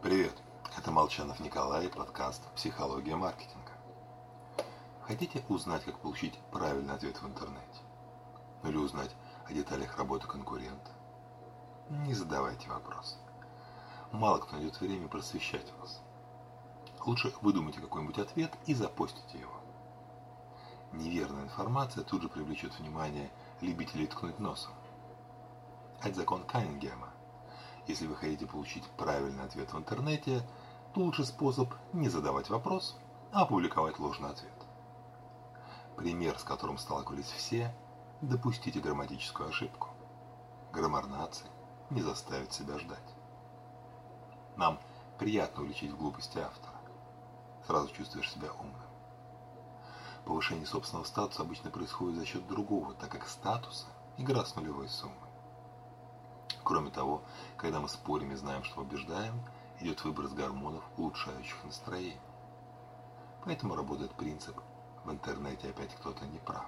Привет, это Молчанов Николай, подкаст «Психология маркетинга». Хотите узнать, как получить правильный ответ в интернете? Или узнать о деталях работы конкурента? Не задавайте вопросы. Мало кто найдет время просвещать вас. Лучше выдумайте какой-нибудь ответ и запостите его. Неверная информация тут же привлечет внимание любителей ткнуть носом. Это закон Каннингема если вы хотите получить правильный ответ в интернете, то лучший способ не задавать вопрос, а опубликовать ложный ответ. Пример, с которым сталкивались все, допустите грамматическую ошибку. Граммар нации не заставит себя ждать. Нам приятно уличить в глупости автора. Сразу чувствуешь себя умным. Повышение собственного статуса обычно происходит за счет другого, так как статуса – игра с нулевой суммой. Кроме того, когда мы спорим и знаем, что побеждаем, идет выброс гормонов, улучшающих настроение. Поэтому работает принцип «в интернете опять кто-то не прав».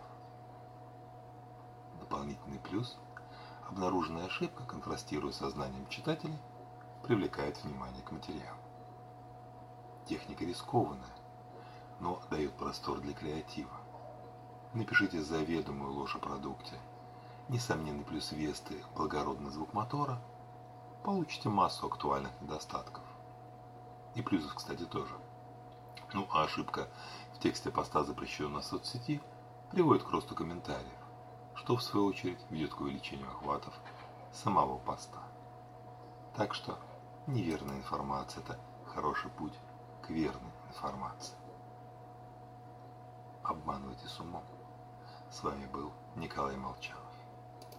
Дополнительный плюс – обнаруженная ошибка, контрастируя со знанием читателей, привлекает внимание к материалу. Техника рискованная, но дает простор для креатива. Напишите заведомую ложь о продукте – несомненный плюс Весты – благородный звук мотора, получите массу актуальных недостатков. И плюсов, кстати, тоже. Ну, а ошибка в тексте поста запрещенной соцсети приводит к росту комментариев, что в свою очередь ведет к увеличению охватов самого поста. Так что неверная информация – это хороший путь к верной информации. Обманывайте с умом. С вами был Николай Молчан.